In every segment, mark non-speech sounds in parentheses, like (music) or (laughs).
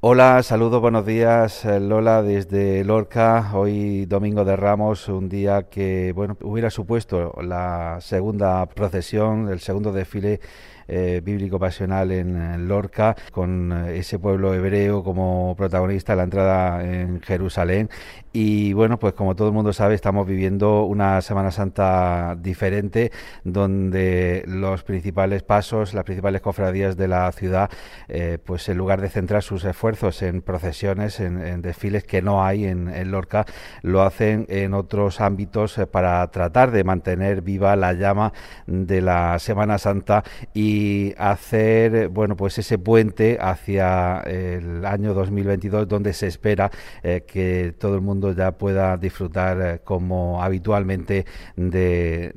Hola, saludos, buenos días, eh, Lola, desde Lorca. Hoy, domingo de Ramos, un día que, bueno, hubiera supuesto la segunda procesión, el segundo desfile eh, bíblico pasional en, Lorca, con eh, ese pueblo hebreo como protagonista la entrada en Jerusalén. Y bueno, pues como todo el mundo sabe, estamos viviendo una Semana Santa diferente, donde los principales pasos, las principales cofradías de la ciudad, eh, pues en lugar de centrar sus esfuerzos en procesiones, en, desfiles que no hay en, Lorca, lo hacen en otros ámbitos para tratar de mantener viva la llama de la Semana Santa y y hacer bueno pues ese puente hacia el año 2022 donde se espera eh, que todo el mundo ya pueda disfrutar eh, como habitualmente de,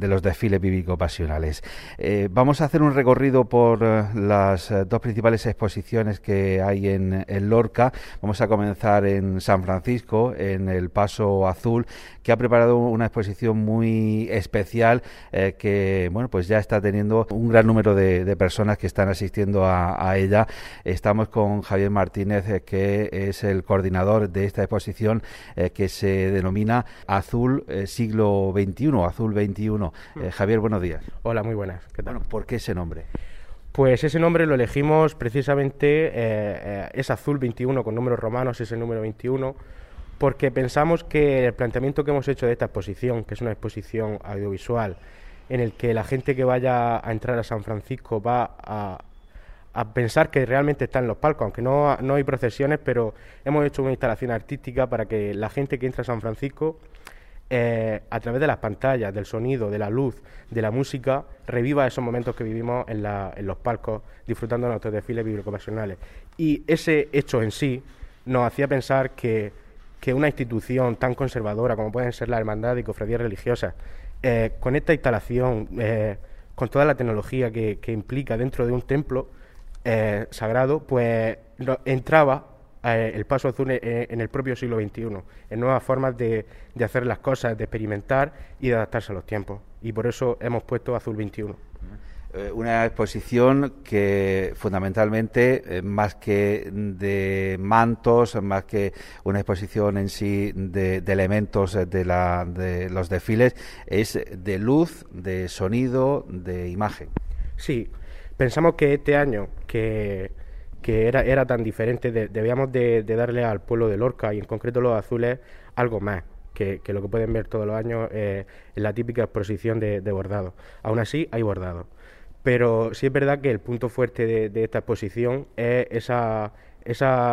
los desfiles bíblico pasionales. Eh, vamos a hacer un recorrido por las dos principales exposiciones que hay en, en Lorca. Vamos a comenzar en San Francisco, en el Paso Azul, que ha preparado una exposición muy especial que bueno pues ya está teniendo un gran número de, personas que están asistiendo a, ella. Estamos con Javier Martínez, eh, que es el coordinador de esta exposición eh, que se denomina Azul eh, Siglo XXI, Azul XXI. Mm. Javier, buenos días. Hola, muy buenas. ¿Qué tal? ¿por qué ese nombre? Pues ese nombre lo elegimos precisamente, es Azul 21 con números romanos, es el número 21, porque pensamos que el planteamiento que hemos hecho de esta exposición, que es una exposición audiovisual, en el que la gente que vaya a entrar a San Francisco va a, pensar que realmente está en los palcos, aunque no, no, hay procesiones, pero hemos hecho una instalación artística para que la gente que entra a San Francisco, eh, a través de las pantallas, del sonido, de la luz, de la música, reviva esos momentos que vivimos en, en los palcos, disfrutando de nuestros desfiles bíblico-pasionales. Y ese hecho en sí nos hacía pensar que, que una institución tan conservadora como pueden ser la Hermandad y Cofradías Religiosas, eh, con esta instalación, eh, con toda la tecnología que, implica dentro de un templo eh, sagrado, pues entraba el paso azul e, e, en el propio siglo XXI, en nuevas formas de, de hacer las cosas, de experimentar y de adaptarse a los tiempos. Y por eso hemos puesto Azul 21 una exposición que fundamentalmente, eh, más que de mantos, más que una exposición en sí de, elementos de, la, de los desfiles, es de luz, de sonido, de imagen. Sí, pensamos que este año, que, que era, era tan diferente, debíamos de, darle al pueblo de Lorca y en concreto los azules algo más. Que, lo que pueden ver todos los años eh, en la típica exposición de, de bordado. Aún así, hay bordado. Pero sí es verdad que el punto fuerte de, esta exposición es esa,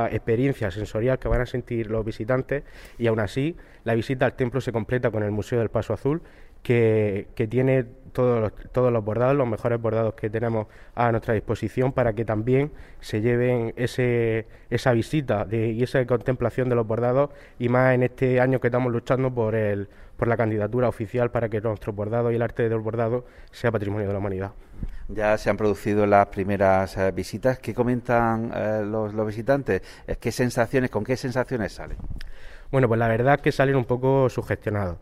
experiencia sensorial que van a sentir los visitantes y aún así la visita al templo se completa con el Museo del Paso Azul que, tiene todos los, bordados, los mejores bordados que tenemos a nuestra disposición para que también se lleven ese, esa visita y esa contemplación de los bordados y más en este año que estamos luchando por, el, por la candidatura oficial para que nuestro bordado y el arte del bordado sea patrimonio de la humanidad. Ya se han producido las primeras eh, visitas. ¿Qué comentan eh, los, visitantes? ¿Qué sensaciones, con qué sensaciones salen? Bueno, pues la verdad es que salen un poco sugestionados,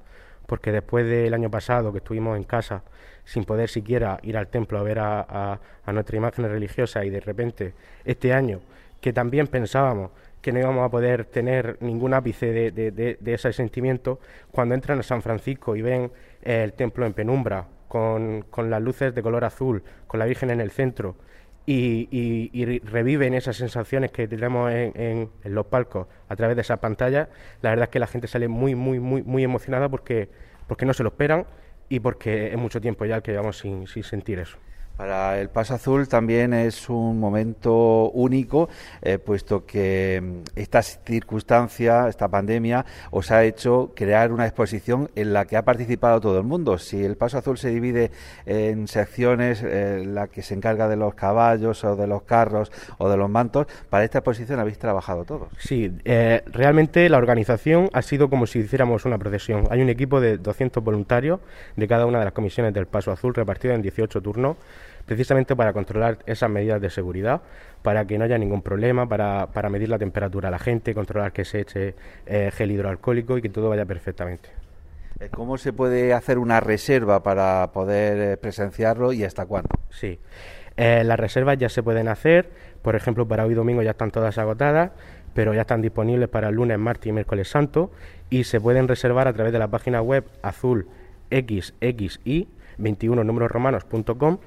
porque después del año pasado que estuvimos en casa sin poder siquiera ir al templo a ver a, nuestra imagen religiosa y de repente este año que también pensábamos que no íbamos a poder tener ningún ápice de, de ese sentimiento, cuando entran a San Francisco y ven el templo en penumbra, con, con, las luces de color azul, con la Virgen en el centro, y, reviven esas sensaciones que tenemos en, en, los palcos a través de esa pantalla, la verdad es que la gente sale muy, muy, muy, muy emocionada porque, porque no se lo esperan y porque es mucho tiempo ya que llevamos sin sentir eso. Para el Paso Azul también es un momento único, eh, puesto que mm, esta circunstancia, esta pandemia, os ha hecho crear una exposición en la que ha participado todo el mundo. Si el Paso Azul se divide en secciones, eh, la que se encarga de los caballos o de los carros o de los mantos, para esta exposición habéis trabajado todos. Sí, eh, realmente la organización ha sido como si hiciéramos una procesión. Hay un equipo de 200 voluntarios de cada una de las comisiones del Paso Azul repartido en 18 turnos precisamente para controlar esas medidas de seguridad, para que no haya ningún problema, para, para medir la temperatura a la gente, controlar que se eche eh, gel hidroalcohólico y que todo vaya perfectamente. Eh, ¿Cómo se puede hacer una reserva para poder eh, presenciarlo y hasta cuándo? Sí. Eh, las reservas ya se pueden hacer, por ejemplo, para hoy domingo ya están todas agotadas, pero ya están disponibles para el lunes, martes y miércoles santo y se pueden reservar a través de la página web azul xxi 21 números romanos.com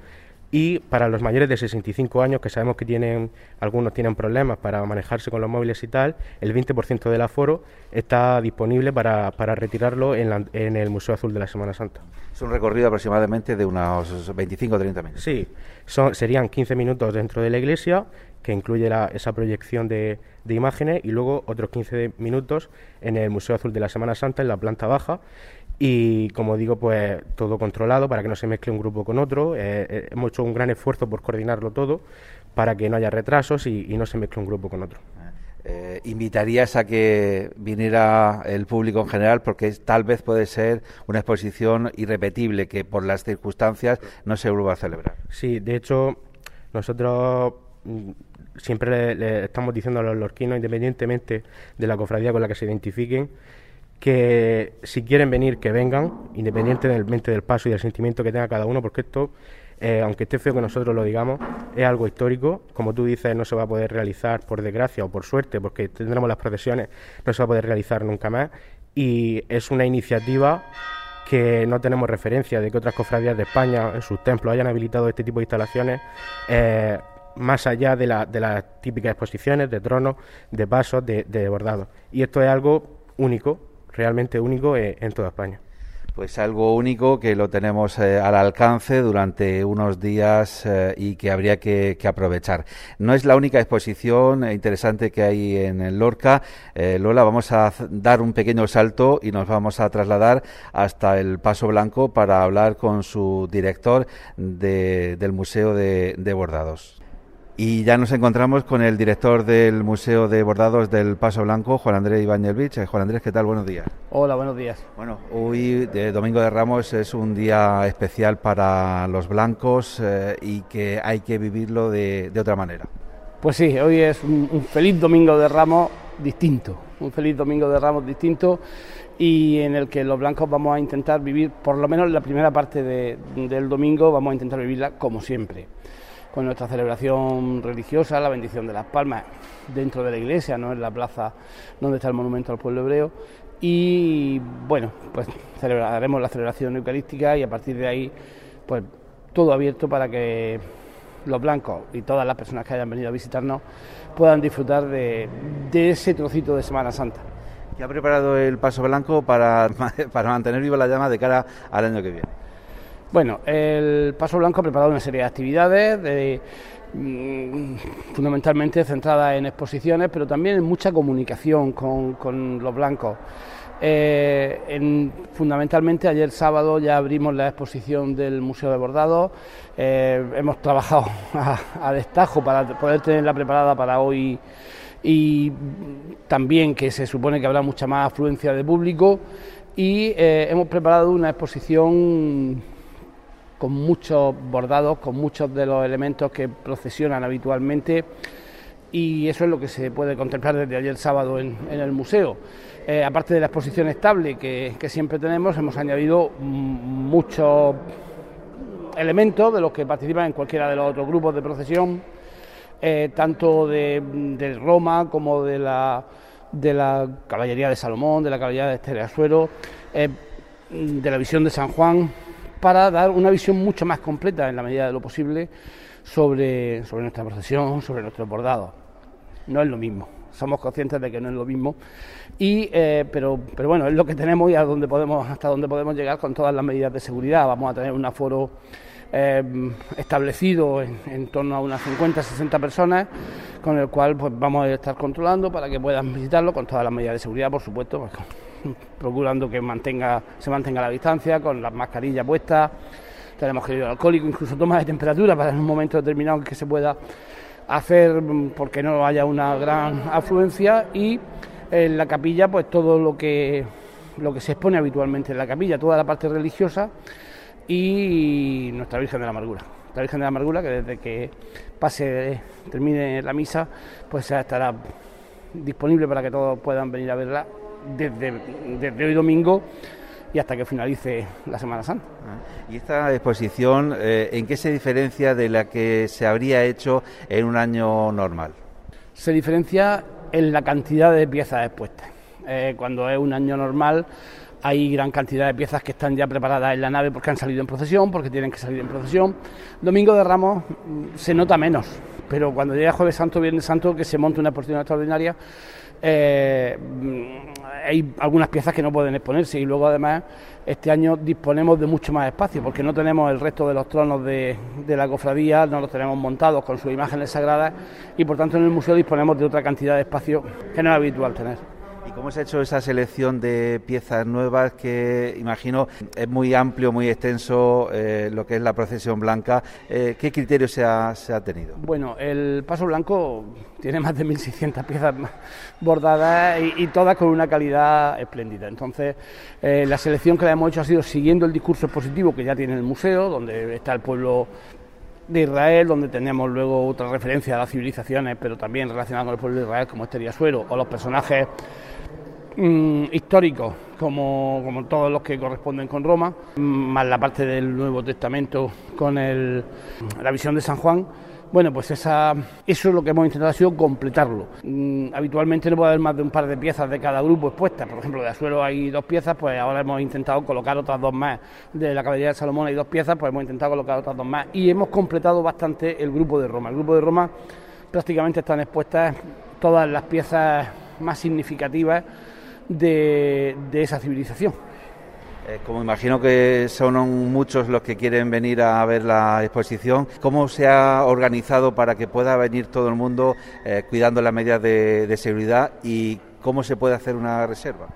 y para los mayores de 65 años, que sabemos que tienen algunos tienen problemas para manejarse con los móviles y tal, el 20% del aforo está disponible para, para retirarlo en, en, el Museo Azul de la Semana Santa. Es un recorrido aproximadamente de unos 25 o 30 minutos. Sí, son, serían 15 minutos dentro de la iglesia, que incluye esa proyección de, de imágenes, y luego otros 15 minutos en el Museo Azul de la Semana Santa, en la planta baja, y como digo, pues todo controlado para que no se mezcle un grupo con otro. Eh, eh, hemos hecho un gran esfuerzo por coordinarlo todo para que no haya retrasos y, no se mezcle un grupo con otro. Eh, ¿Invitarías a que viniera el público en general? Porque tal vez puede ser una exposición irrepetible que por las circunstancias no se vuelva a celebrar. Sí, de hecho, nosotros mm, siempre le, estamos diciendo a los lorquinos, independientemente de la cofradía con la que se identifiquen, que si quieren venir, que vengan, independientemente del paso y del sentimiento que tenga cada uno, porque esto, eh, aunque esté feo que nosotros lo digamos, es algo histórico. Como tú dices, no se va a poder realizar por desgracia o por suerte, porque tendremos las procesiones, no se va a poder realizar nunca más. Y es una iniciativa que no tenemos referencia de que otras cofradías de España en sus templos hayan habilitado este tipo de instalaciones. Eh, más allá de, la, de, las típicas exposiciones de tronos, de pasos, de, de bordados. Y esto es algo único realmente único eh, en toda España. Pues algo único que lo tenemos eh, al alcance durante unos días eh, y que habría que, aprovechar. No es la única exposición interesante que hay en Lorca. Lola, vamos a dar un pequeño salto y nos vamos a trasladar hasta el Paso Blanco para hablar con su director del Museo de Bordados. Y ya nos encontramos con el director del Museo de Bordados del Paso Blanco, Juan Andrés Ibáñez eh, Juan Andrés, ¿qué tal? Buenos días. Hola, buenos días. Bueno, hoy, de Domingo de Ramos, es un día especial para los blancos eh, y que hay que vivirlo de, otra manera. Pues sí, hoy es un, feliz Domingo de Ramos distinto, un feliz Domingo de Ramos distinto y en el que los blancos vamos a intentar vivir, por lo menos la primera parte del domingo, vamos a intentar vivirla como siempre con nuestra celebración religiosa, la bendición de las palmas, dentro de la iglesia, no en la plaza donde está el monumento al pueblo hebreo. Y bueno, pues celebraremos la celebración eucarística y a partir de ahí, pues todo abierto para que los blancos y todas las personas que hayan venido a visitarnos puedan disfrutar de, ese trocito de Semana Santa. ¿Qué ha preparado el Paso Blanco para, (laughs) para mantener viva la llama de cara al año que viene? Bueno, el Paso Blanco ha preparado una serie de actividades, mm, fundamentalmente centradas en exposiciones, pero también en mucha comunicación con, los blancos. Eh, fundamentalmente ayer sábado ya abrimos la exposición del Museo de Bordados, eh, hemos trabajado (laughs) a, destajo para poder tenerla preparada para hoy y también que se supone que habrá mucha más afluencia de público y eh, hemos preparado una exposición con muchos bordados, con muchos de los elementos que procesionan habitualmente y eso es lo que se puede contemplar desde ayer sábado en, el museo. Eh, aparte de la exposición estable que, siempre tenemos, hemos añadido muchos elementos de los que participan en cualquiera de los otros grupos de procesión, eh, tanto de, Roma como de la, de la Caballería de Salomón, de la Caballería de Estereasuero, eh, de la Visión de San Juan, para dar una visión mucho más completa, en la medida de lo posible, sobre, sobre nuestra procesión, sobre nuestros bordados. No es lo mismo, somos conscientes de que no es lo mismo, y, eh, pero, pero bueno, es lo que tenemos y a donde podemos, hasta donde podemos llegar con todas las medidas de seguridad. Vamos a tener un aforo eh, establecido en, torno a unas 50, 60 personas, con el cual pues, vamos a estar controlando para que puedan visitarlo con todas las medidas de seguridad, por supuesto, pues, (laughs) procurando que mantenga, se mantenga la distancia, con las mascarillas puestas, tenemos gel alcohólico, incluso toma de temperatura para en un momento determinado que se pueda hacer porque no haya una gran afluencia y en la capilla pues todo lo que lo que se expone habitualmente en la capilla, toda la parte religiosa y nuestra Virgen de la Amargura. La Virgen de la Amargura que desde que pase termine la misa pues estará disponible para que todos puedan venir a verla desde, hoy domingo y hasta que finalice la Semana Santa. ¿Y esta exposición eh, en qué se diferencia de la que se habría hecho en un año normal? Se diferencia en la cantidad de piezas expuestas. Eh, cuando es un año normal hay gran cantidad de piezas que están ya preparadas en la nave porque han salido en procesión, porque tienen que salir en procesión. Domingo de Ramos mm, se nota menos, pero cuando llega Jueves Santo, Viernes Santo, que se monta una exposición extraordinaria, eh, hay algunas piezas que no pueden exponerse y luego además este año disponemos de mucho más espacio porque no tenemos el resto de los tronos de, de la cofradía, no los tenemos montados con sus imágenes sagradas y por tanto en el museo disponemos de otra cantidad de espacio que no es habitual tener. ¿Y cómo se ha hecho esa selección de piezas nuevas que imagino es muy amplio, muy extenso eh, lo que es la procesión blanca? Eh, ¿Qué criterio se ha, tenido? Bueno, el paso blanco tiene más de 1.600 piezas bordadas y, y, todas con una calidad espléndida. Entonces, eh, la selección que le hemos hecho ha sido siguiendo el discurso expositivo que ya tiene el museo, donde está el pueblo de Israel, donde tenemos luego otra referencia a las civilizaciones, pero también relacionadas con el pueblo de Israel, como este Suero, o los personajes mmm, históricos, como, como, todos los que corresponden con Roma, más la parte del Nuevo Testamento con el, la visión de San Juan. Bueno, pues esa, eso es lo que hemos intentado ha sido completarlo. Mm, habitualmente no puede haber más de un par de piezas de cada grupo expuestas. Por ejemplo, de Azuero hay dos piezas, pues ahora hemos intentado colocar otras dos más. De la caballería de Salomón hay dos piezas, pues hemos intentado colocar otras dos más. Y hemos completado bastante el grupo de Roma. El grupo de Roma prácticamente están expuestas todas las piezas más significativas de, de esa civilización. Eh, como imagino que son muchos los que quieren venir a ver la exposición, ¿cómo se ha organizado para que pueda venir todo el mundo eh, cuidando las medidas de, de seguridad y cómo se puede hacer una reserva?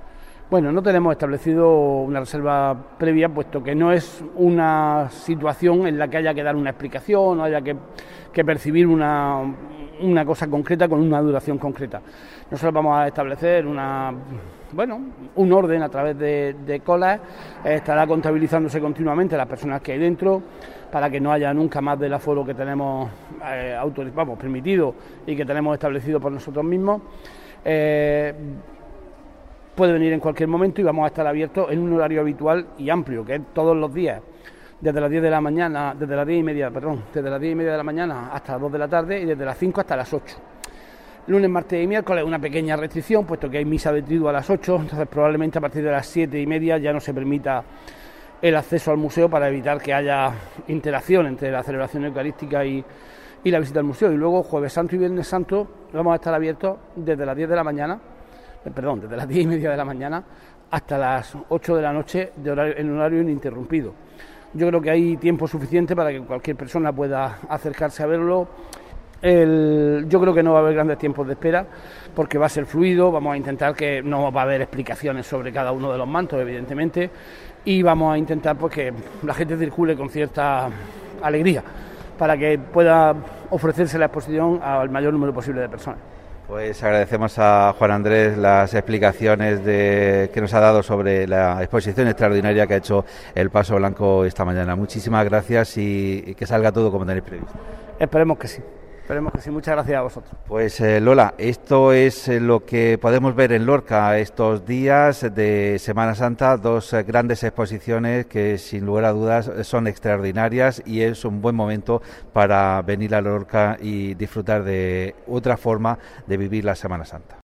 Bueno, no tenemos establecido una reserva previa, puesto que no es una situación en la que haya que dar una explicación, haya que, que percibir una, una cosa concreta con una duración concreta. Nosotros vamos a establecer una, bueno, un orden a través de, colas, estará contabilizándose continuamente las personas que hay dentro para que no haya nunca más del aforo que tenemos eh, vamos, permitido y que tenemos establecido por nosotros mismos. Eh, puede venir en cualquier momento y vamos a estar abiertos en un horario habitual y amplio, que es todos los días desde las 10 de la mañana, desde las 10 y media, perdón, desde las 10 y media de la mañana hasta las 2 de la tarde y desde las 5 hasta las 8. Lunes, martes y miércoles una pequeña restricción, puesto que hay misa de triduo a las 8, entonces probablemente a partir de las 7 y media ya no se permita el acceso al museo para evitar que haya interacción entre la celebración eucarística y, la visita al museo. Y luego jueves santo y viernes santo vamos a estar abiertos desde las 10 de la mañana, eh, perdón, desde las 10 y media de la mañana hasta las 8 de la noche de horario, en horario ininterrumpido. Yo creo que hay tiempo suficiente para que cualquier persona pueda acercarse a verlo. Yo creo que no va a haber grandes tiempos de espera porque va a ser fluido, vamos a intentar que no va a haber explicaciones sobre cada uno de los mantos, evidentemente, y vamos a intentar pues, que la gente circule con cierta alegría para que pueda ofrecerse la exposición al mayor número posible de personas. Pues agradecemos a Juan Andrés las explicaciones que nos ha dado sobre la exposición extraordinaria que ha hecho el Paso Blanco esta mañana. Muchísimas gracias y que salga todo como tenéis previsto. Esperemos que sí. Esperemos que sí. Muchas gracias a vosotros. Pues eh, Lola, esto es eh, lo que podemos ver en Lorca estos días de Semana Santa, dos eh, grandes exposiciones que sin lugar a dudas son extraordinarias y es un buen momento para venir a Lorca y disfrutar de otra forma de vivir la Semana Santa.